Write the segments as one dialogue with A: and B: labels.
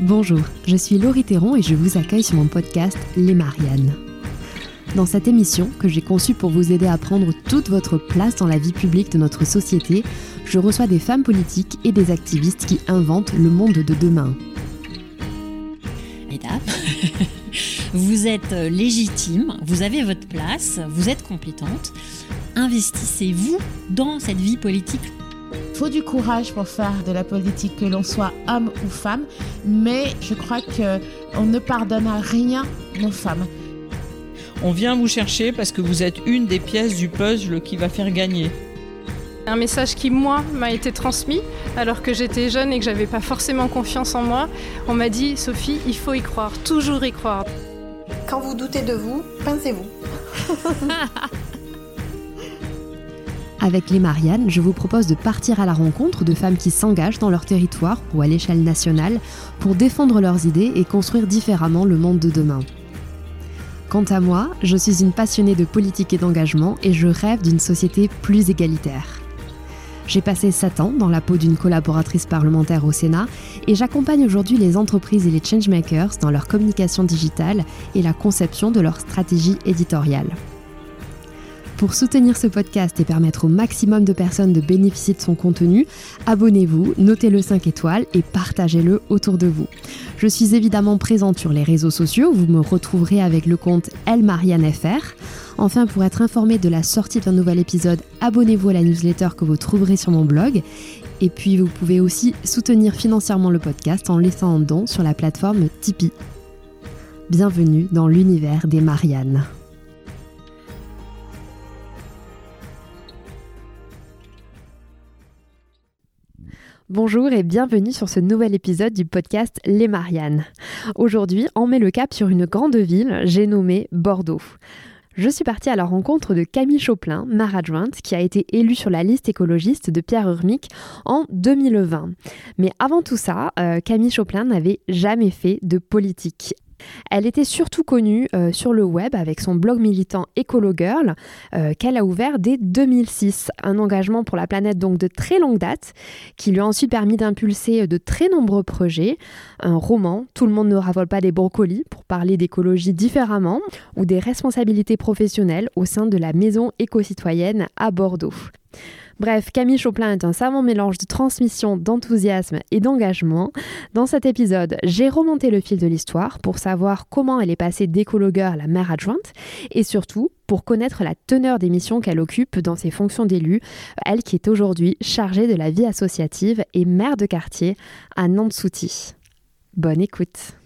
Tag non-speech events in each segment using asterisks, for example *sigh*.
A: Bonjour, je suis Laurie Théron et je vous accueille sur mon podcast Les Mariannes. Dans cette émission, que j'ai conçue pour vous aider à prendre toute votre place dans la vie publique de notre société, je reçois des femmes politiques et des activistes qui inventent le monde de demain.
B: Mesdames, *laughs* vous êtes légitime, vous avez votre place, vous êtes compétente. Investissez-vous dans cette vie politique
C: faut du courage pour faire de la politique, que l'on soit homme ou femme, mais je crois qu'on ne pardonne à rien nos femmes.
D: On vient vous chercher parce que vous êtes une des pièces du puzzle qui va faire gagner.
E: Un message qui, moi, m'a été transmis alors que j'étais jeune et que j'avais pas forcément confiance en moi. On m'a dit, Sophie, il faut y croire, toujours y croire.
F: Quand vous doutez de vous, pincez-vous. *laughs*
A: Avec les Mariannes, je vous propose de partir à la rencontre de femmes qui s'engagent dans leur territoire ou à l'échelle nationale pour défendre leurs idées et construire différemment le monde de demain. Quant à moi, je suis une passionnée de politique et d'engagement et je rêve d'une société plus égalitaire. J'ai passé 7 ans dans la peau d'une collaboratrice parlementaire au Sénat et j'accompagne aujourd'hui les entreprises et les changemakers dans leur communication digitale et la conception de leur stratégie éditoriale. Pour soutenir ce podcast et permettre au maximum de personnes de bénéficier de son contenu, abonnez-vous, notez-le 5 étoiles et partagez-le autour de vous. Je suis évidemment présente sur les réseaux sociaux, vous me retrouverez avec le compte ElMarianneFR. Enfin, pour être informé de la sortie d'un nouvel épisode, abonnez-vous à la newsletter que vous trouverez sur mon blog. Et puis, vous pouvez aussi soutenir financièrement le podcast en laissant un don sur la plateforme Tipeee. Bienvenue dans l'univers des Mariannes. Bonjour et bienvenue sur ce nouvel épisode du podcast Les Mariannes. Aujourd'hui, on met le cap sur une grande ville, j'ai nommé Bordeaux. Je suis partie à la rencontre de Camille Choplin, maire adjointe, qui a été élue sur la liste écologiste de Pierre Urmic en 2020. Mais avant tout ça, euh, Camille Choplin n'avait jamais fait de politique. Elle était surtout connue euh, sur le web avec son blog militant Ecolo Girl euh, qu'elle a ouvert dès 2006, un engagement pour la planète donc de très longue date qui lui a ensuite permis d'impulser de très nombreux projets, un roman Tout le monde ne ravole pas des brocolis pour parler d'écologie différemment ou des responsabilités professionnelles au sein de la maison éco-citoyenne à Bordeaux. Bref, Camille Choplin est un savant mélange de transmission, d'enthousiasme et d'engagement. Dans cet épisode, j'ai remonté le fil de l'histoire pour savoir comment elle est passée d'écologueur à la mère adjointe et surtout pour connaître la teneur des missions qu'elle occupe dans ses fonctions d'élu, elle qui est aujourd'hui chargée de la vie associative et maire de quartier à Nantes-Souty. Bonne écoute.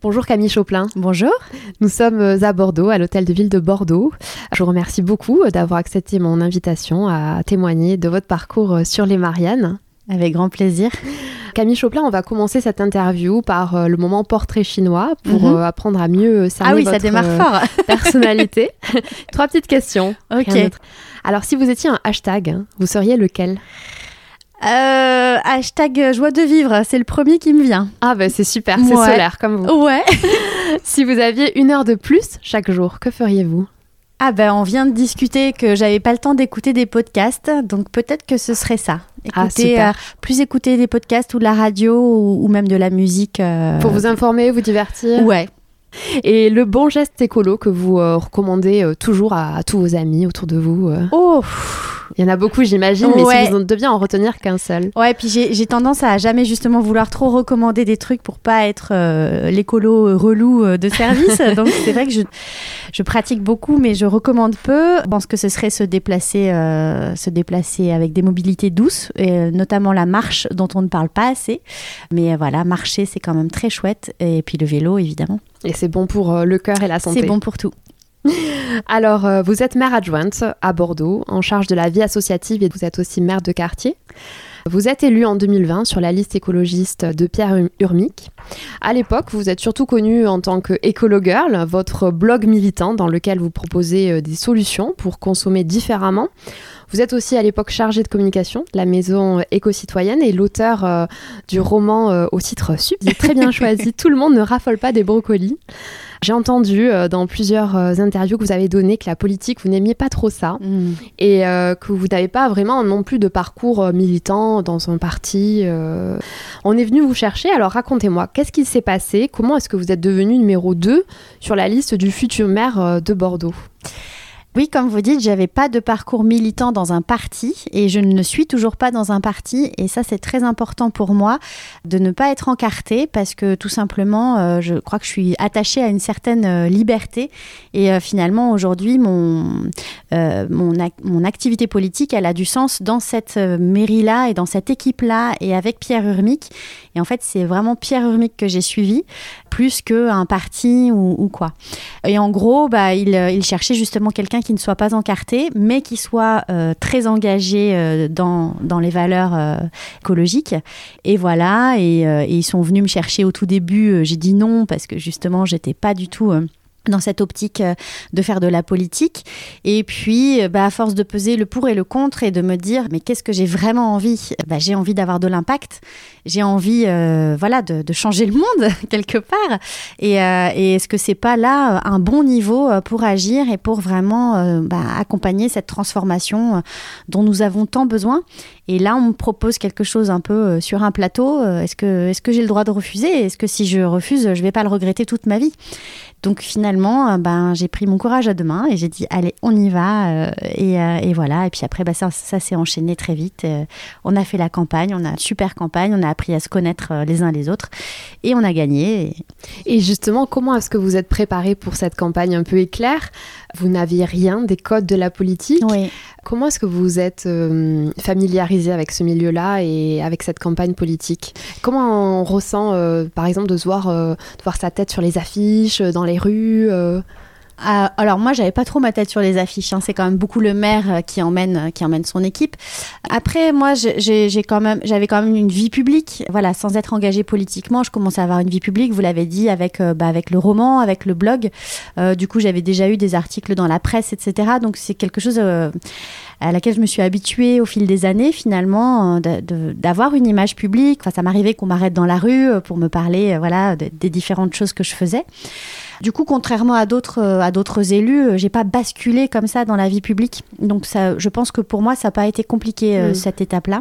A: Bonjour Camille Choplin.
G: Bonjour.
A: Nous sommes euh, à Bordeaux, à l'hôtel de ville de Bordeaux. Je vous remercie beaucoup euh, d'avoir accepté mon invitation à témoigner de votre parcours euh, sur les Mariannes.
G: Avec grand plaisir.
A: Camille Choplin, on va commencer cette interview par le moment portrait chinois pour mhm. apprendre à mieux cerner
G: ah oui,
A: votre
G: ça démarre fort. *laughs*
A: personnalité. Trois petites questions.
G: Ok.
A: Alors, si vous étiez un hashtag, hein, vous seriez lequel?
G: Euh, hashtag joie de vivre, c'est le premier qui me vient.
A: Ah ben c'est super, c'est solaire comme vous.
G: Ouais. *laughs*
A: si vous aviez une heure de plus chaque jour, que feriez-vous?
G: Ah ben on vient de discuter que j'avais pas le temps d'écouter des podcasts, donc peut-être que ce serait ça.
A: ah, super. Euh,
G: plus écouter des podcasts ou de la radio ou, même de la musique. Euh,
A: Pour vous informer, vous divertir
G: Ouais.
A: Et le bon geste écolo que vous recommandez toujours à, à, tous vos amis autour de vous
G: Oh
A: il y en a beaucoup, j'imagine, mais si vous deviez en retenir qu'un seul.
G: Ouais, puis j'ai tendance à jamais justement vouloir trop recommander des trucs pour pas être euh, l'écolo relou euh, de service. *laughs* Donc c'est vrai que je, je pratique beaucoup, mais je recommande peu. Je pense que ce serait se déplacer, euh, se déplacer avec des mobilités douces, et notamment la marche dont on ne parle pas assez. Mais voilà, marcher c'est quand même très chouette. Et puis le vélo évidemment.
A: Et c'est bon pour le cœur et la santé.
G: C'est bon pour tout. *laughs*
A: Alors, euh, vous êtes maire adjointe à Bordeaux, en charge de la vie associative et vous êtes aussi maire de quartier. Vous êtes élu en 2020 sur la liste écologiste de Pierre Urmic. À l'époque, vous êtes surtout connu en tant que Ecolo Girl, votre blog militant dans lequel vous proposez euh, des solutions pour consommer différemment. Vous êtes aussi à l'époque chargé de communication de la maison éco-citoyenne et l'auteur euh, du roman au titre sub, très bien *laughs* choisi Tout le monde ne raffole pas des brocolis. J'ai entendu euh, dans plusieurs euh, interviews que vous avez données que la politique, vous n'aimiez pas trop ça
G: Mm.
A: et euh, que vous n'avez pas vraiment non plus de parcours militant dans un parti. euh. On est venu vous chercher, alors racontez-moi, qu'est-ce qui s'est passé? Comment est-ce que vous êtes devenu numéro 2 sur la liste du futur maire de Bordeaux?
G: Oui, comme vous dites, j'avais pas de parcours militant dans un parti et je ne suis toujours pas dans un parti. Et ça c'est très important pour moi de ne pas être encartée parce que tout simplement euh, je crois que je suis attachée à une certaine euh, liberté. Et euh, finalement aujourd'hui mon, mon, ac- mon activité politique elle a du sens dans cette mairie-là et dans cette équipe-là et avec Pierre Urmic. Et en fait c'est vraiment Pierre Urmic que j'ai suivi plus qu'un parti ou, quoi. Et en gros, bah, il, il cherchait justement quelqu'un qui ne soit pas encarté, mais qui soit euh, très engagé euh, dans, les valeurs euh, écologiques. Et voilà, et, ils sont venus me chercher au tout début. J'ai dit non parce que justement, j'étais pas du tout. Dans cette optique euh, de faire de la politique. Et puis, euh, bah, à force de peser le pour et le contre et de me dire, mais qu'est-ce que j'ai vraiment envie? Bah, J'ai envie d'avoir de l'impact. J'ai envie euh, voilà, de, changer le monde, *laughs* quelque part. Et, est-ce que c'est pas là un bon niveau pour agir et pour vraiment bah, accompagner cette transformation dont nous avons tant besoin? Et là, on me propose quelque chose un peu sur un plateau. Est-ce que, est-ce que j'ai le droit de refuser? Est-ce que si je refuse, je vais pas le regretter toute ma vie? Donc finalement, euh, ben, j'ai pris mon courage à deux mains et j'ai dit allez, on y va. euh, et, euh, et voilà. Et puis après, bah, ça, s'est enchaîné très vite. On a fait la campagne, on a une super campagne, on a appris à se connaître les uns les autres et on a gagné. Et
A: justement, comment est-ce que vous êtes préparé pour cette campagne un peu éclair? Vous n'aviez rien des codes de la politique.
G: Oui.
A: Comment est-ce que vous vous êtes euh, familiarisé avec ce milieu-là et avec cette campagne politique? Comment on ressent, euh, par exemple, de se voir, euh, de voir sa tête sur les affiches, dans les rues euh
G: alors moi, j'avais pas trop ma tête sur les affiches. hein. C'est quand même beaucoup le maire euh, qui emmène, euh, qui emmène son équipe. Après, moi, j'ai quand même, j'avais quand même une vie publique. Voilà, sans être engagée politiquement, je commençais à avoir une vie publique. Vous l'avez dit avec, euh, bah, avec le roman, avec le blog. Euh, du coup, j'avais déjà eu des articles dans la presse, etc. Donc c'est quelque chose. À laquelle je me suis habituée au fil des années finalement euh, d'avoir une image publique. Enfin, ça m'arrivait qu'on m'arrête dans la rue euh, pour me parler euh, voilà de- des différentes choses que je faisais. Du coup, contrairement à d'autres à d'autres élus, j'ai pas basculé comme ça dans la vie publique. Donc ça, je pense que pour moi, ça n'a pas été compliqué
A: Mm.
G: cette étape-là.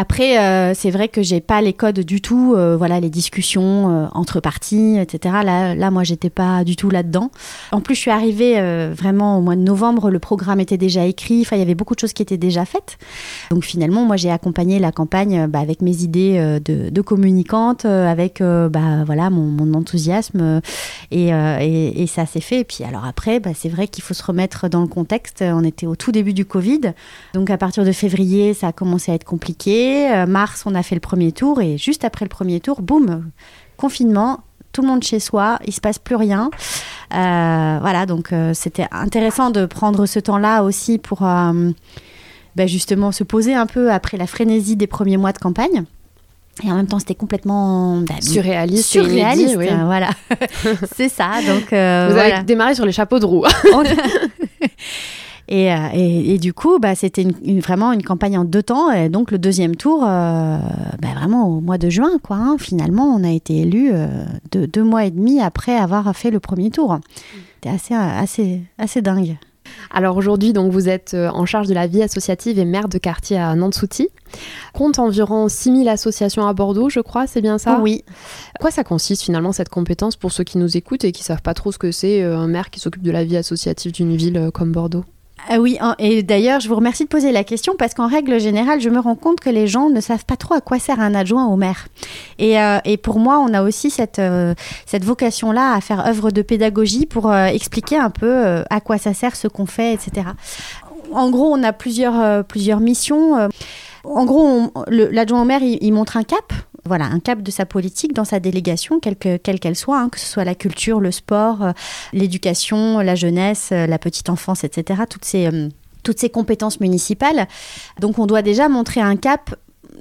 G: Après, euh, c'est vrai que j'ai pas les codes du tout, euh, voilà, les discussions euh, entre partis, etc. Là, là, moi, j'étais pas du tout là-dedans. En plus, je suis arrivée vraiment au mois de novembre, le programme était déjà écrit, il y avait beaucoup de choses qui étaient déjà faites. Donc finalement, moi, j'ai accompagné la campagne bah, avec mes idées de, de communicante, avec bah, voilà mon, enthousiasme, et ça s'est fait. Et puis alors après, bah, c'est vrai qu'il faut se remettre dans le contexte. On était au tout début du Covid, donc à partir de février, ça a commencé à être compliqué. Euh, mars, on a fait le premier tour, et juste après le premier tour, boum, confinement. Tout le monde chez soi, il se passe plus rien. Euh, voilà, donc euh, c'était intéressant de prendre ce temps-là aussi pour euh, bah, justement se poser un peu après la frénésie des premiers mois de campagne. Et en même temps, c'était complètement bah,
A: Surréaliste.
G: surréaliste.
A: oui.
G: Voilà, *laughs* c'est ça. Donc
A: Vous
G: voilà.
A: avez démarré sur les chapeaux de roue. *laughs*
G: Et, euh, et, et du coup, bah, c'était une- une- vraiment une campagne en deux temps. Et donc, le deuxième tour, euh, bah, vraiment au mois de juin, quoi. hein. Finalement, on a été élu deux, deux mois et demi après avoir fait le premier tour. C'était assez, assez, assez dingue.
A: Alors aujourd'hui, donc vous êtes euh, en charge de la vie associative et maire de quartier à Nantes-Souty. Compte environ 6000 associations à Bordeaux, je crois, c'est bien ça?
G: Oui.
A: Quoi ça consiste finalement cette compétence pour ceux qui nous écoutent et qui savent pas trop ce que c'est euh, un maire qui s'occupe de la vie associative d'une ville euh, comme Bordeaux?
G: Ah oui, et d'ailleurs, je vous remercie de poser la question parce qu'en règle générale, je me rends compte que les gens ne savent pas trop à quoi sert un adjoint au maire. Et, euh, et pour moi, on a aussi cette, euh, cette vocation-là à faire œuvre de pédagogie pour euh, expliquer un peu euh, à quoi ça sert, ce qu'on fait, etc. En gros, on a plusieurs, euh, plusieurs missions. En gros, l'adjoint au maire, il montre un cap. Voilà, un cap de sa politique dans sa délégation, quelle que- quelle soit, hein, que ce soit la culture, le sport, euh, l'éducation, la jeunesse, euh, la petite enfance, etc. Toutes ces, euh, toutes ces compétences municipales. Donc on doit déjà montrer un cap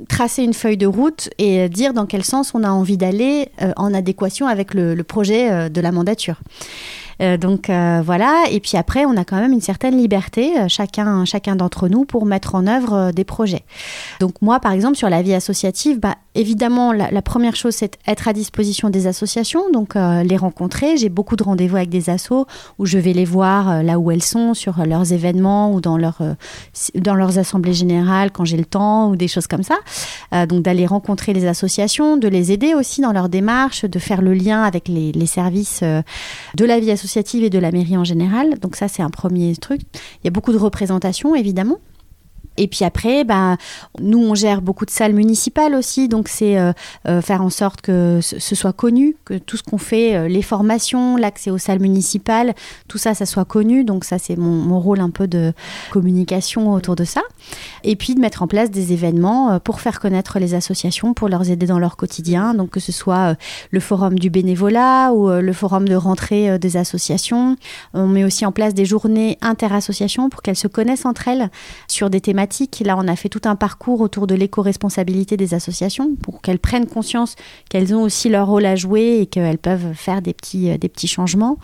G: tracer une feuille de route et dire dans quel sens on a envie d'aller en adéquation avec le, projet de la mandature. Donc voilà, et puis après on a quand même une certaine liberté, chacun, chacun d'entre nous, pour mettre en œuvre des projets. Donc moi par exemple sur la vie associative, bah, évidemment, la, première chose, c'est être à disposition des associations, donc euh, les rencontrer. J'ai beaucoup de rendez-vous avec des assos où je vais les voir euh, là où elles sont, sur euh, leurs événements ou dans, dans leurs assemblées générales quand j'ai le temps ou des choses comme ça. Donc d'aller rencontrer les associations, de les aider aussi dans leur démarche, de faire le lien avec les, les services de la vie associative et de la mairie en général. Donc ça, c'est un premier truc. Il y a beaucoup de représentation, évidemment. Et puis après, ben, nous, on gère beaucoup de salles municipales aussi, donc c'est euh, euh, faire en sorte que ce, soit connu, que tout ce qu'on fait, euh, les formations, l'accès aux salles municipales, tout ça, ça soit connu. Donc ça, c'est mon, mon rôle un peu de communication autour de ça. Et puis de mettre en place des événements pour faire connaître les associations, pour leur aider dans leur quotidien. Donc que ce soit le forum du bénévolat ou le forum de rentrée des associations. On met aussi en place des journées interassociations pour qu'elles se connaissent entre elles sur des thématiques. Là, on a fait tout un parcours autour de l'éco-responsabilité des associations pour qu'elles prennent conscience qu'elles ont aussi leur rôle à jouer et qu'elles peuvent faire des petits, euh, des petits changements.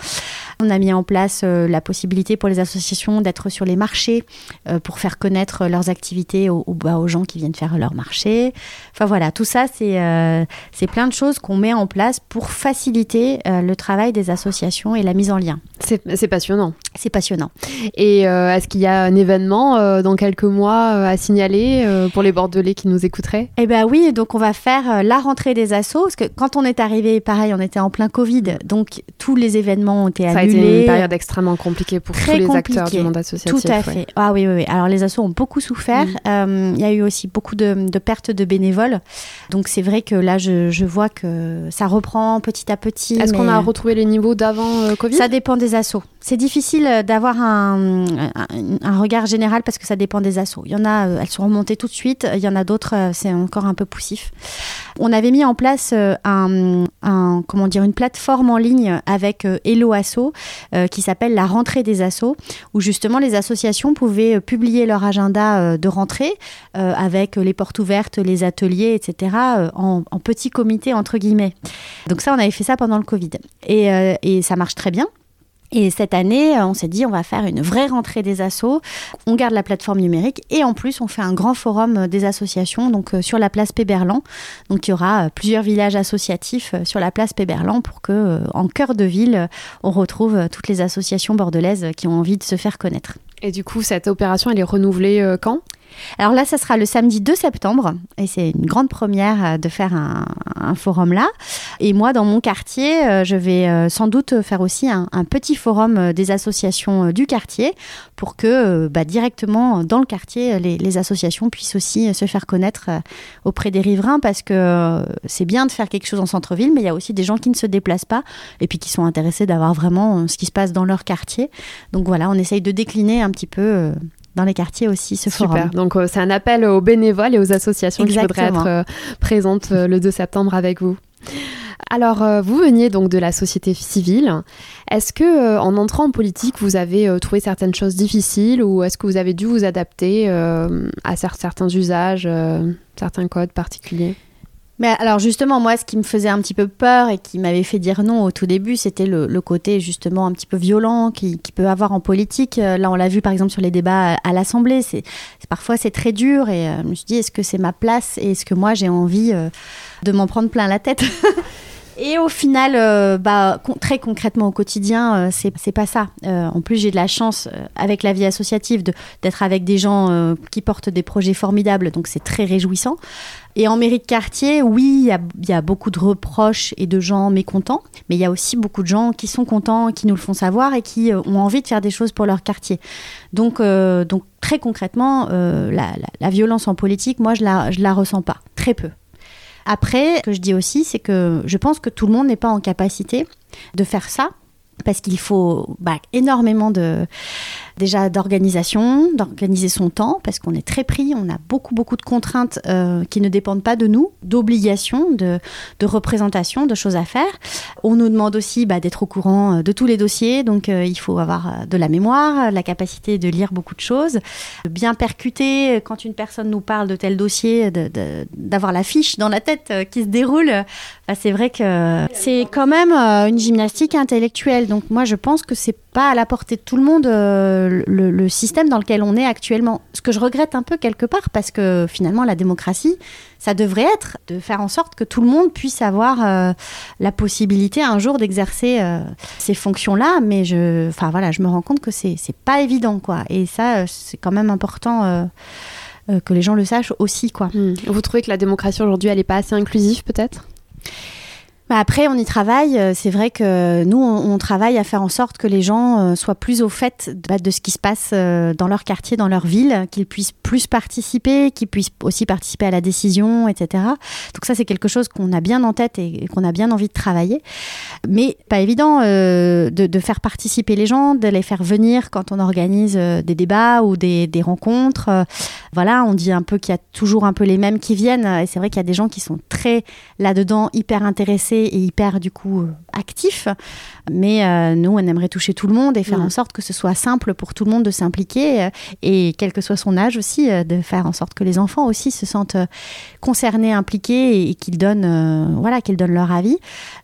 G: On a mis en place euh, la possibilité pour les associations d'être sur les marchés euh, pour faire connaître leurs activités aux, bah, aux gens qui viennent faire leur marché. Enfin voilà, tout ça, c'est plein de choses qu'on met en place pour faciliter le travail des associations et la mise en lien.
A: C'est passionnant.
G: C'est passionnant.
A: Et euh, est-ce qu'il y a un événement euh, dans quelques mois euh, à signaler pour les Bordelais qui nous écouteraient?
G: Eh ben oui, donc on va faire la rentrée des assos, parce que quand on est arrivé, pareil, on était en plein Covid, donc tous les événements ont été
A: Ça a
G: annulés.
A: été une période extrêmement compliquée pour
G: Très
A: tous les
G: compliqué.
A: acteurs du monde associatif.
G: Tout à
A: ouais.
G: fait. Ah oui, oui, oui. Alors les assos ont beaucoup souffert.
A: Mm.
G: Il y a eu aussi beaucoup de, de pertes de bénévoles. Donc c'est vrai que là, je, je vois que ça reprend petit à petit.
A: Est-ce qu'on a retrouvé les niveaux d'avant Covid?
G: Ça dépend des assos. C'est difficile euh, d'avoir un, regard général parce que ça dépend des assos. Il y en a, euh, elles sont remontées tout de suite. Il y en a d'autres, euh, c'est encore un peu poussif. On avait mis en place un, comment dire, une plateforme en ligne avec Hello Asso qui s'appelle la rentrée des assos, où justement les associations pouvaient publier leur agenda de rentrée avec les portes ouvertes, les ateliers, etc. en, en petit comité entre guillemets. Donc ça, on avait fait ça pendant le Covid et ça marche très bien. Et cette année, euh, on s'est dit, on va faire une vraie rentrée des assos. On garde la plateforme numérique et en plus, on fait un grand forum euh, des associations donc euh, sur la place Péberlan. Donc il y aura plusieurs villages associatifs sur la place Péberlan pour que, en cœur de ville, on retrouve toutes les associations bordelaises qui ont envie de se faire connaître.
A: Et du coup, cette opération, elle est renouvelée quand?
G: Alors là, ça sera le samedi 2 septembre et c'est une grande première euh, de faire un, forum là. Et moi, dans mon quartier, euh, je vais euh, sans doute faire aussi un, petit forum des associations du quartier pour que bah, directement dans le quartier, les, les associations puissent aussi se faire connaître auprès des riverains parce que c'est bien de faire quelque chose en centre-ville, mais il y a aussi des gens qui ne se déplacent pas et puis qui sont intéressés d'avoir vraiment ce qui se passe dans leur quartier. Donc voilà, on essaye de décliner un petit peu dans les quartiers aussi ce
A: Super.
G: forum.
A: Donc, euh, c'est un appel aux bénévoles et aux associations qui voudraient être euh, présentes euh, le 2 septembre avec vous. Alors, euh, vous veniez donc de la société civile. Est-ce que, euh, en entrant en politique, vous avez euh, trouvé certaines choses difficiles ou est-ce que vous avez dû vous adapter à cer- certains usages, certains codes particuliers?
G: Mais alors justement, moi, ce qui me faisait un petit peu peur et qui m'avait fait dire non au tout début, c'était le, côté justement un petit peu violent qui, qui peut avoir en politique. Euh, Là, on l'a vu par exemple sur les débats à, l'Assemblée. C'est- parfois c'est très dur et euh, je me suis dit est-ce que c'est ma place et est-ce que moi j'ai envie euh, de m'en prendre plein la tête? *laughs* Et au final, euh, bah, très concrètement au quotidien, euh, c'est pas ça. Euh, en plus, j'ai de la chance euh, avec la vie associative d'être avec des gens qui portent des projets formidables, donc c'est très réjouissant. Et en mairie de quartier, oui, il y y a beaucoup de reproches et de gens mécontents, mais il y a aussi beaucoup de gens qui sont contents, qui nous le font savoir et qui ont envie de faire des choses pour leur quartier. Donc, très concrètement, la, violence en politique, moi, je je la ressens pas, très peu. Après, ce que je dis aussi, c'est que je pense que tout le monde n'est pas en capacité de faire ça. Parce qu'il faut bah, énormément de déjà d'organisation, d'organiser son temps, parce qu'on est très pris, on a beaucoup beaucoup de contraintes euh, qui ne dépendent pas de nous, d'obligations, de, de représentation, de choses à faire. On nous demande aussi bah, d'être au courant euh, de tous les dossiers, donc euh, il faut avoir de la mémoire, la capacité de lire beaucoup de choses, bien percuter quand une personne nous parle de tel dossier, d'avoir la fiche dans la tête qui se déroule. Bah, c'est vrai que c'est quand même une gymnastique intellectuelle. Donc moi, je pense que c'est pas à la portée de tout le monde euh, le, système dans lequel on est actuellement. Ce que je regrette un peu quelque part, parce que finalement, la démocratie, ça devrait être de faire en sorte que tout le monde puisse avoir euh, la possibilité un jour d'exercer euh, ces fonctions-là. Mais je, enfin voilà, je me rends compte que c'est pas évident, quoi. Et ça, c'est quand même important. que les gens le sachent aussi, quoi.
A: Hmm. Vous trouvez que la démocratie aujourd'hui, elle n'est pas assez inclusive, peut-être?
G: Après, on y travaille. Euh, C'est vrai que nous, on, travaille à faire en sorte que les gens euh, soient plus au fait de, bah, ce qui se passe euh, dans leur quartier, dans leur ville, qu'ils puissent plus participer, qu'ils puissent aussi participer à la décision, etc. Donc ça, c'est quelque chose qu'on a bien en tête et, qu'on a bien envie de travailler. Mais pas évident euh, de, de faire participer les gens, de les faire venir quand on organise euh, des débats ou des, des rencontres. Euh, voilà, on dit un peu qu'il y a toujours un peu les mêmes qui viennent. Et c'est vrai qu'il y a des gens qui sont très là-dedans, hyper intéressés et hyper du coup actifs. Mais euh, nous, on aimerait toucher tout le monde et faire
A: Mm.
G: en sorte que ce soit simple pour tout le monde de s'impliquer et quel que soit son âge aussi, euh, de faire en sorte que les enfants aussi se sentent euh, concernés, impliqués et, qu'ils donnent, euh, voilà, qu'ils donnent leur avis.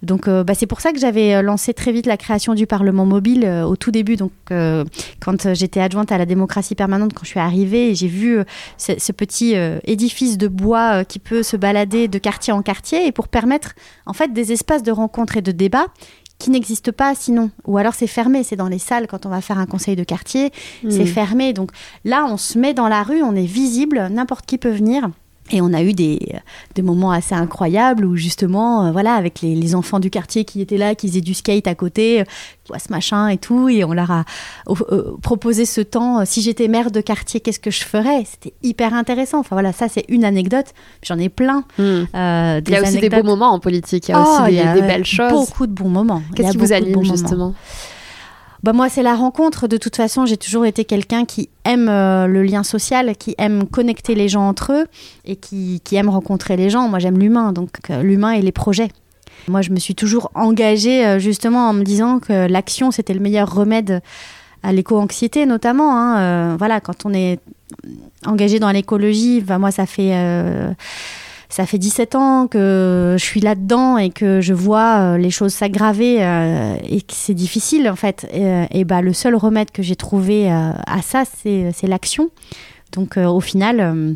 G: Donc, bah, c'est pour ça que j'avais lancé très vite la création du Parlement mobile au tout début. Donc, quand j'étais adjointe à la démocratie permanente, quand je suis arrivée, j'ai vu ce, ce petit édifice de bois qui peut se balader de quartier en quartier et pour permettre en fait des espaces de rencontre et de débat qui n'existent pas sinon. Ou alors c'est fermé, c'est dans les salles quand on va faire un conseil de quartier, c'est
A: Hmm.
G: fermé. Donc là, on se met dans la rue, on est visible, n'importe qui peut venir. Et on a eu des, des moments assez incroyables où justement, euh, voilà, avec les, les enfants du quartier qui étaient là, qui faisaient du skate à côté, euh, ce machin et tout, et on leur a euh, proposé ce temps. euh, si j'étais maire de quartier, qu'est-ce que je ferais? C'était hyper intéressant. Enfin voilà, ça c'est une anecdote. J'en ai plein.
A: Hmm. Il y a aussi des beaux moments en politique, il y a
G: Oh,
A: aussi des,
G: y a,
A: des belles choses.
G: Beaucoup de bons moments.
A: Qu'est-ce qui vous anime justement?
G: Bah moi, c'est la rencontre. De toute façon, j'ai toujours été quelqu'un qui aime euh, le lien social, qui aime connecter les gens entre eux et qui, qui aime rencontrer les gens. Moi, j'aime l'humain, donc euh, l'humain et les projets. Moi, je me suis toujours engagée euh, justement en me disant que l'action, c'était le meilleur remède à l'éco-anxiété notamment. hein. Voilà, quand on est engagé dans l'écologie, bah, moi, ça fait... ça fait 17 ans que je suis là-dedans et que je vois euh, les choses s'aggraver euh, et que c'est difficile en fait. Et, euh, et bah, le seul remède que j'ai trouvé à ça, c'est l'action. Donc au final,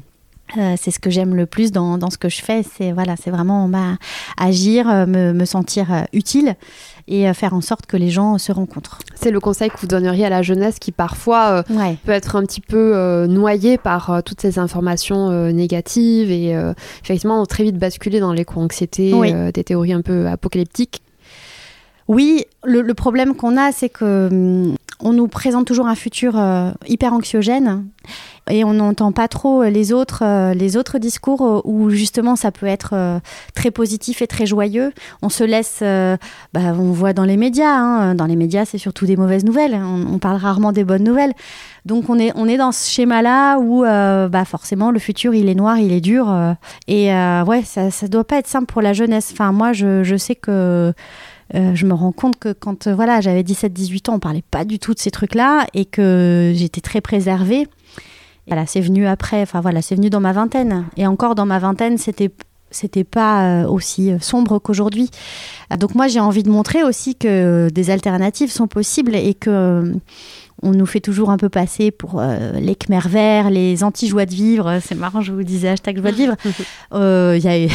G: euh, c'est ce que j'aime le plus dans, dans ce que je fais. C'est voilà, c'est vraiment bah, agir, euh, me, me sentir euh, utile et faire en sorte que les gens se rencontrent.
A: C'est le conseil que vous donneriez à la jeunesse qui parfois euh,
G: Ouais.
A: peut être un petit peu euh, noyée par toutes ces informations négatives et effectivement très vite basculé dans l'éco-anxiété,
G: Oui.
A: des théories un peu apocalyptiques.
G: Oui, le, le problème qu'on a, c'est que hum, on nous présente toujours un futur euh, hyper anxiogène et on n'entend pas trop les autres, euh, les autres discours euh, où justement ça peut être euh, très positif et très joyeux. On se laisse, euh, bah, on voit dans les médias, hein, dans les médias c'est surtout des mauvaises nouvelles, on, parle rarement des bonnes nouvelles. Donc on est, on est dans ce schéma-là où euh, bah, forcément le futur il est noir, il est dur euh, et euh, ouais ça, ça doit pas être simple pour la jeunesse. Enfin moi je, je sais que euh, je me rends compte que quand euh, voilà, j'avais 17-18 ans, on parlait pas du tout de ces trucs-là et que j'étais très préservée. Voilà, c'est venu après, enfin voilà, c'est venu dans ma vingtaine. Et encore dans ma vingtaine, c'était c'était pas euh, aussi sombre qu'aujourd'hui. Donc moi, j'ai envie de montrer aussi que des alternatives sont possibles et que on nous fait toujours un peu passer pour euh, les Khmer verts, les anti-joie de vivre. C'est marrant, je vous disais hashtag joie de vivre. *laughs* Euh, Il y a eu-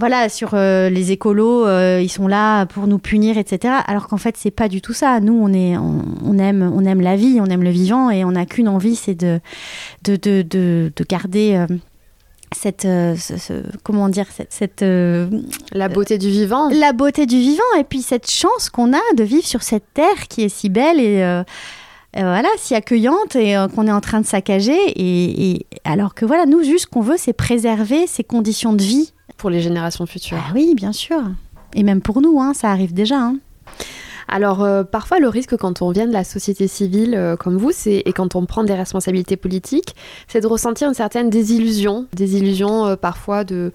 G: voilà, sur euh, les écolos, euh, ils sont là pour nous punir, etc. Alors qu'en fait, c'est pas du tout ça. Nous, on est, on, on aime, on aime la vie, on aime le vivant, et on n'a qu'une envie, c'est de, de, de, de, de garder euh, cette, euh, ce- ce- comment dire, cette, cette, euh,
A: La beauté du vivant.
G: la beauté du vivant, et puis cette chance qu'on a de vivre sur cette terre qui est si belle et euh, euh, voilà, si accueillante et euh, qu'on est en train de saccager. Et, et alors que voilà, nous, juste ce qu'on veut, c'est préserver ces conditions de vie
A: pour les générations futures.
G: ah oui, bien sûr. Et même pour nous, hein, ça arrive déjà. hein.
A: Alors euh, parfois le risque quand on vient de la société civile euh, comme vous, c'est et quand on prend des responsabilités politiques, c'est de ressentir une certaine désillusion, désillusion euh, parfois de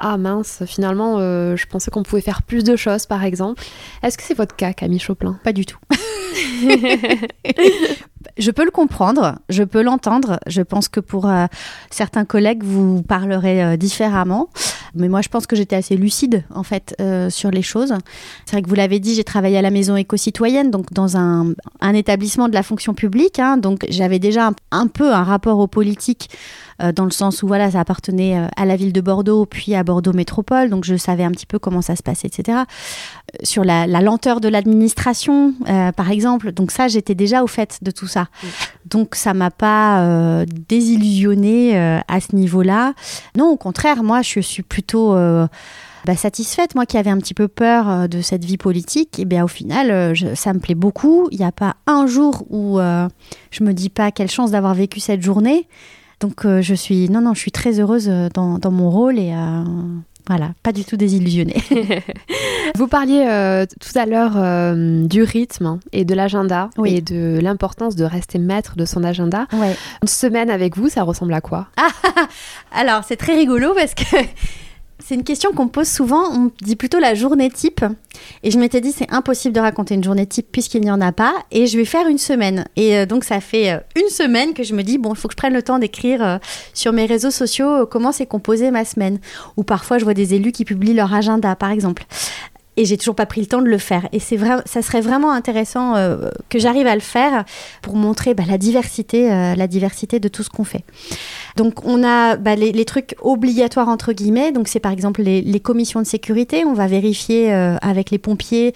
A: ah mince, finalement euh, je pensais qu'on pouvait faire plus de choses par exemple. Est-ce que c'est votre cas Camille Choplin
G: Pas du tout. *laughs* je peux le comprendre, je peux l'entendre. Je pense que pour euh, certains collègues, vous parlerez euh, différemment. Mais moi, je pense que j'étais assez lucide, en fait, euh, sur les choses. C'est vrai que vous l'avez dit, j'ai travaillé à la maison éco-citoyenne, donc dans un, un établissement de la fonction publique. hein. donc j'avais déjà un, un peu un rapport aux politiques euh, dans le sens où voilà, ça appartenait euh, à la ville de Bordeaux, puis à Bordeaux Métropole, donc je savais un petit peu comment ça se passait, etc. Sur la, la lenteur de l'administration, euh, par exemple, donc ça, j'étais déjà au fait de tout ça. Donc ça m'a pas désillusionnée à ce niveau-là. Non, au contraire, moi, je suis plutôt euh, bah, satisfaite, moi qui avais un petit peu peur euh, de cette vie politique, et bien au final, euh, je- ça me plaît beaucoup. Il n'y a pas un jour où euh, je me dis pas quelle chance d'avoir vécu cette journée. Donc euh, je suis, non, non, je suis très heureuse dans, dans mon rôle et voilà, pas du tout désillusionnée. *laughs* *laughs*
A: Vous parliez euh, tout à l'heure euh, du rythme et de l'agenda
G: Oui.
A: et de l'importance de rester maître de son agenda.
G: ouais.
A: Une semaine avec vous, ça ressemble à quoi? *laughs*
G: Alors, c'est très rigolo parce que c'est une question qu'on me pose souvent. On dit plutôt la journée type. Et je m'étais dit, c'est impossible de raconter une journée type puisqu'il n'y en a pas. Et je vais faire une semaine. Et euh, donc, ça fait euh, une semaine que je me dis, bon, il faut que je prenne le temps d'écrire euh, sur mes réseaux sociaux comment c'est composé ma semaine. Ou parfois, je vois des élus qui publient leur agenda, par exemple. Et j'ai toujours pas pris le temps de le faire. Et c'est vrai, ça serait vraiment intéressant euh, que j'arrive à le faire pour montrer bah, la diversité, euh, la diversité de tout ce qu'on fait. Donc on a bah, les, trucs obligatoires entre guillemets. Donc c'est par exemple les, commissions de sécurité. On va vérifier euh, avec les pompiers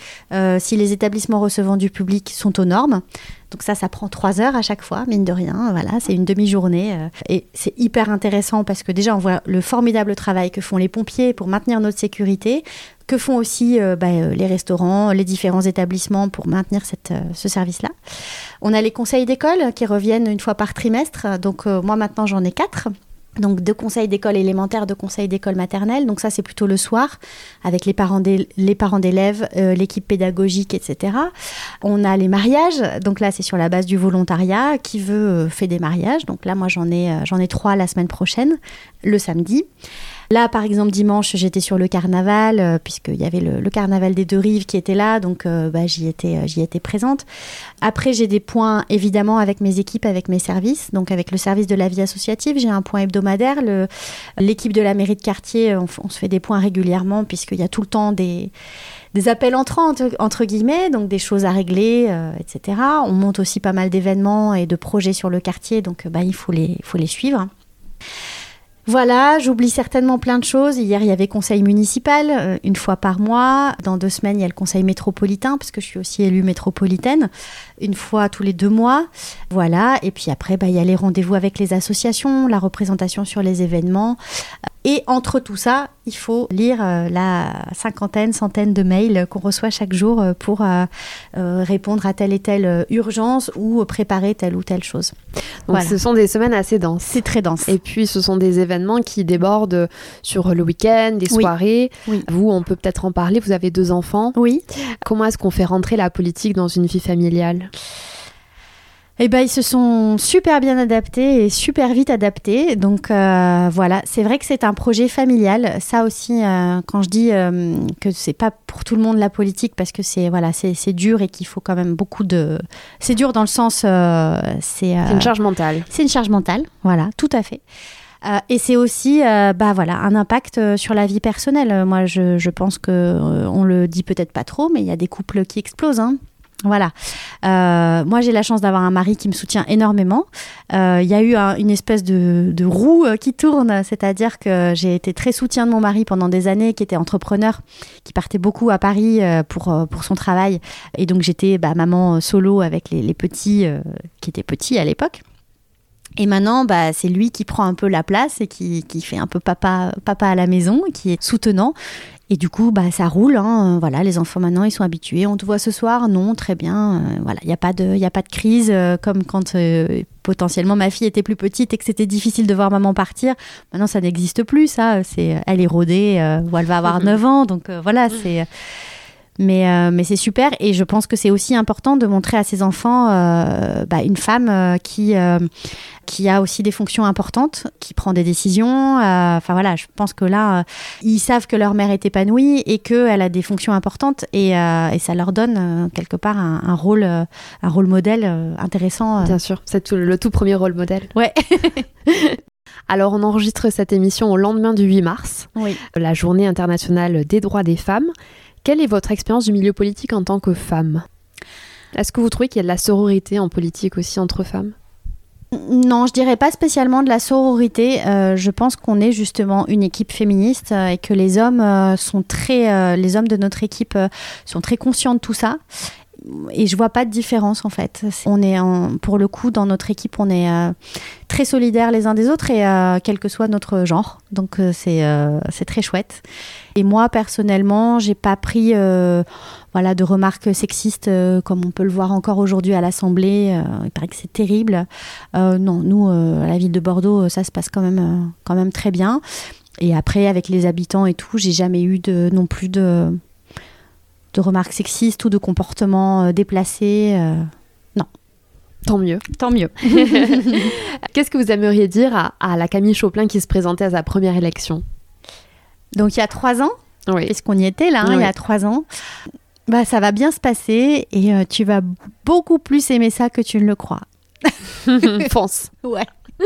G: si les établissements recevant du public sont aux normes. Donc ça, ça prend trois heures à chaque fois, mine de rien. Voilà, c'est une demi-journée. euh, et c'est hyper intéressant parce que déjà, on voit le formidable travail que font les pompiers pour maintenir notre sécurité, que font aussi euh, bah, euh, les restaurants, les différents établissements pour maintenir ce service-là. On a les conseils d'école qui reviennent une fois par trimestre. Donc moi, maintenant, j'en ai quatre. Donc deux conseils d'école élémentaire, deux conseils d'école maternelle. Donc ça c'est plutôt le soir avec les parents d'é- les parents d'élèves, euh, l'équipe pédagogique, etc. On a les mariages. Donc là c'est sur la base du volontariat. Qui veut euh, fait des mariages. Donc là moi j'en ai euh, j'en ai trois la semaine prochaine, le samedi. Là, par exemple, dimanche, j'étais sur le carnaval, euh, puisqu'il y avait le, carnaval des deux rives qui était là, donc euh, bah, j'y étais, euh, j'y étais présente. Après, j'ai des points, évidemment, avec mes équipes, avec mes services. Donc, avec le service de la vie associative, j'ai un point hebdomadaire. L'équipe de la mairie de quartier, on, se fait des points régulièrement, puisqu'il y a tout le temps des, appels entrants, entre, guillemets, donc des choses à régler, euh, etc. On monte aussi pas mal d'événements et de projets sur le quartier, donc bah, il faut les suivre. Voilà, j'oublie certainement plein de choses. Hier, il y avait conseil municipal, euh, une fois par mois. Dans deux semaines, il y a le conseil métropolitain, parce que je suis aussi élue métropolitaine, une fois tous les deux mois. Voilà, et puis après, bah, il y a les rendez-vous avec les associations, la représentation sur les événements. Et entre tout ça, il faut lire euh, la cinquantaine, centaine de mails qu'on reçoit chaque jour euh, pour euh, répondre à telle et telle urgence ou préparer telle ou telle chose.
A: Donc
G: Voilà.
A: ce sont des semaines assez denses.
G: C'est très dense.
A: Et puis ce sont des événements qui débordent sur le week-end, des
G: Oui.
A: soirées.
G: Oui.
A: Vous, on peut peut-être en parler. Vous avez deux enfants.
G: Oui.
A: Comment est-ce qu'on fait rentrer la politique dans une vie familiale?
G: Eh ben, ils se sont super bien adaptés et super vite adaptés. Donc euh, voilà, c'est vrai que c'est un projet familial. Ça aussi, euh, quand je dis euh, que c'est pas pour tout le monde la politique, parce que c'est voilà, c'est dur et qu'il faut quand même beaucoup de. C'est dur dans le sens, euh, c'est.
A: une charge mentale.
G: c'est une charge mentale, voilà, tout à fait. Euh, et c'est aussi, euh, bah voilà, un impact euh, sur la vie personnelle. Moi, je, je pense que euh, on le dit peut-être pas trop, mais il y a des couples qui explosent. hein. Voilà. Euh, moi, j'ai la chance d'avoir un mari qui me soutient énormément. Euh, Il y a eu un- une espèce de, roue euh, qui tourne, c'est-à-dire que j'ai été très soutien de mon mari pendant des années, qui était entrepreneur, qui partait beaucoup à Paris pour, pour son travail. Et donc, j'étais bah, maman solo avec les, petits qui étaient petits à l'époque. Et maintenant, bah, c'est lui qui prend un peu la place et qui, qui fait un peu papa, papa à la maison, qui est soutenant. Et du coup, bah, ça roule. hein. Voilà, les enfants maintenant, ils sont habitués. On te voit ce soir? Non, très bien. Euh, voilà, il n'y a, pas de- il y a pas de crise euh, comme quand euh, potentiellement ma fille était plus petite et que c'était difficile de voir maman partir. Maintenant, ça n'existe plus. Ça, c'est, elle est rodée. ou elle va avoir 9 ans. Donc voilà, c'est. Mais, euh, mais c'est super et je pense que c'est aussi important de montrer à ses enfants euh, bah, une femme euh, qui, qui a aussi des fonctions importantes, qui prend des décisions. Enfin voilà, je pense que là, ils savent que leur mère est épanouie et qu'elle a des fonctions importantes et, et ça leur donne quelque part un, un rôle, un rôle modèle intéressant.
A: Bien sûr, c'est tout- le tout premier rôle modèle.
G: Ouais. *laughs*
A: Alors, on enregistre cette émission au lendemain du 8 mars,
G: Oui.
A: la journée internationale des droits des femmes. Quelle est votre expérience du milieu politique en tant que femme? Est-ce que vous trouvez qu'il y a de la sororité en politique aussi entre femmes?
G: Non, je dirais pas spécialement de la sororité. Euh, je pense qu'on est justement une équipe féministe euh, et que les hommes euh, sont très, les hommes de notre équipe sont très conscients de tout ça. Et je vois pas de différence en fait. On est pour le coup dans notre équipe, on est euh, très solidaires les uns des autres et euh, quel que soit notre genre. Donc euh, c'est c'est très chouette. Et moi personnellement, j'ai pas pris voilà de remarques sexistes comme on peut le voir encore aujourd'hui à l'Assemblée. Il paraît que c'est terrible. Non, nous, à la ville de Bordeaux, ça se passe quand même, quand même très bien. Et après, avec les habitants et tout, j'ai jamais eu non plus de, de remarques sexistes ou de comportements euh, déplacés. euh.
A: Tant mieux.
G: tant mieux. *laughs*
A: Qu'est-ce que vous aimeriez dire à, à la Camille Choplin qui se présentait à sa première élection?
G: Donc, il y a trois ans,
A: Oui.
G: puisqu'on y était là, hein,
A: Oui.
G: il y a trois ans, bah, ça va bien se passer et euh, tu vas beaucoup plus aimer ça que tu ne le crois. *laughs*
A: Fonce.
G: Ouais. *laughs*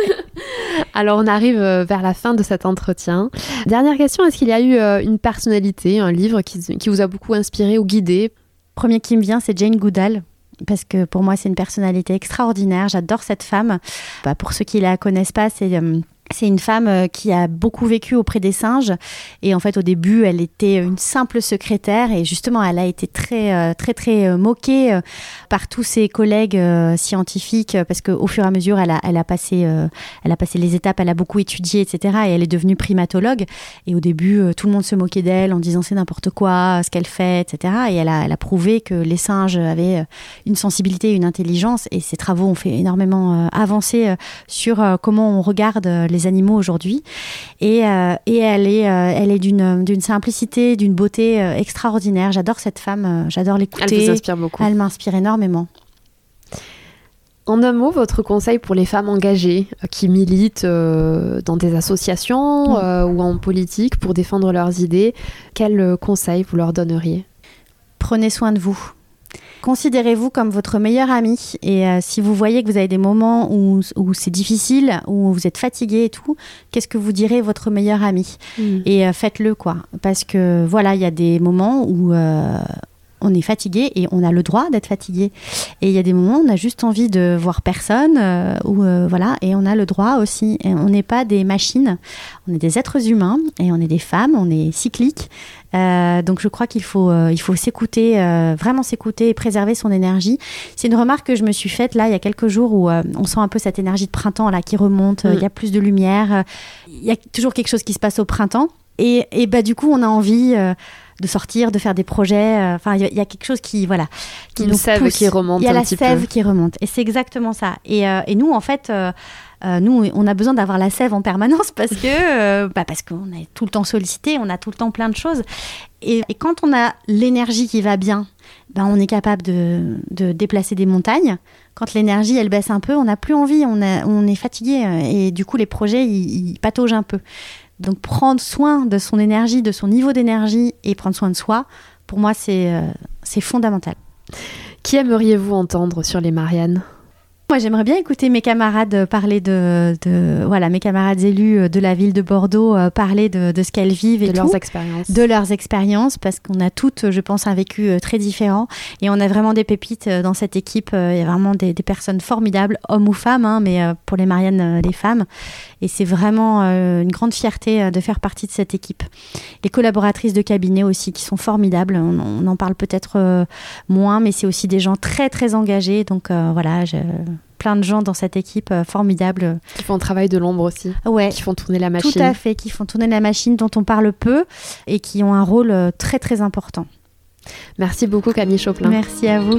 A: Alors, on arrive euh, vers la fin de cet entretien. Dernière question est-ce qu'il y a eu euh, une personnalité, un livre qui, vous a beaucoup inspiré ou guidé?
G: Premier qui me vient, c'est Jane Goodall. Parce que pour moi, c'est une personnalité extraordinaire. J'adore cette femme. Bah, pour ceux qui la connaissent pas, c'est euh, c'est une femme euh, qui a beaucoup vécu auprès des singes. Et en fait, au début, elle était une simple secrétaire. Et justement, elle a été très, euh, très, très euh, moquée euh, par tous ses collègues euh, scientifiques. euh, Parce qu'au fur et à mesure, elle a, elle, a passé, euh, elle a passé les étapes, elle a beaucoup étudié, etc. Et elle est devenue primatologue. Et au début, euh, tout le monde se moquait d'elle en disant c'est n'importe quoi, ce qu'elle fait, etc. Et elle a, elle a prouvé que les singes avaient euh, une sensibilité, une intelligence. Et ses travaux ont fait énormément euh, avancer euh, sur euh, comment on regarde euh, les animaux aujourd'hui. Et, euh, et elle est, euh, elle est d'une d'une simplicité, d'une beauté euh, extraordinaire. J'adore cette femme, j'adore
A: Elle
G: l'écouter.
A: vous inspire beaucoup.
G: Elle m'inspire énormément.
A: En un mot, votre conseil pour les femmes engagées qui militent euh, dans des associations
G: Mm.
A: euh, ou en politique pour défendre leurs idées, quel conseil vous leur donneriez?
G: Prenez soin de vous. Considérez-vous comme votre meilleur ami et euh, si vous voyez que vous avez des moments où, où c'est difficile, où vous êtes fatigué et tout, qu'est-ce que vous direz votre meilleur ami? Et euh, faites-le quoi. Parce que voilà, il y a des moments où euh, on est fatigué et on a le droit d'être fatigué. Et il y a des moments où on a juste envie de voir personne, euh, ou euh, voilà, et on a le droit aussi. Et on n'est pas des machines, on est des êtres humains et on est des femmes, on est cycliques. Euh, donc je crois qu'il faut, il faut s'écouter, vraiment s'écouter et préserver son énergie. C'est une remarque que je me suis faite là il y a quelques jours où on sent un peu cette énergie de printemps là qui remonte.
A: Mm.
G: Il y a plus de lumière, il y a toujours quelque chose qui se passe au printemps. Et, et bah du coup on a envie de sortir, de faire des projets. euh, Enfin il y, a- il y a quelque chose qui voilà, qui
A: Une
G: nous
A: sève
G: pousse.
A: qui remonte
G: Il y a
A: un
G: la
A: petit
G: sève
A: peu.
G: qui remonte. Et c'est exactement ça. Et, euh, et nous en fait. euh, euh, nous, on a besoin d'avoir la sève en permanence *laughs* parce que, bah parce qu'on est tout le temps sollicité, on a tout le temps plein de choses. Et, et quand on a l'énergie qui va bien, ben on est capable de, de déplacer des montagnes. Quand l'énergie, elle baisse un peu, on n'a plus envie, on, a- on est fatigué. Et du coup, les projets, ils, ils pataugent un peu. Donc, prendre soin de son énergie, de son niveau d'énergie et prendre soin de soi, pour moi, c'est euh, fondamental.
A: Qui aimeriez-vous entendre sur les Mariannes?
G: Moi, j'aimerais bien écouter mes camarades parler de, de- voilà, mes camarades élus euh, de la ville de Bordeaux euh, parler de, de ce qu'elles vivent et
A: de
G: tout.
A: leurs expériences
G: de leurs expériences parce qu'on a toutes, je pense, un vécu très différent et on a vraiment des pépites dans cette équipe. Il y a vraiment des, des personnes formidables, hommes ou femmes, hein, mais pour les Mariannes, les femmes. Et c'est vraiment euh, une grande fierté euh, de faire partie de cette équipe. Les collaboratrices de cabinet aussi qui sont formidables. On, on en parle peut-être euh, moins, mais c'est aussi des gens très très engagés. Donc voilà, je- plein de gens dans cette équipe euh, formidable.
A: qui font un travail de l'ombre aussi,
G: Ouais.
A: qui font tourner la machine.
G: Tout à fait, qui font tourner la machine dont on parle peu et qui ont un rôle euh, très très important.
A: Merci beaucoup Camille Choplin.
G: Merci à vous.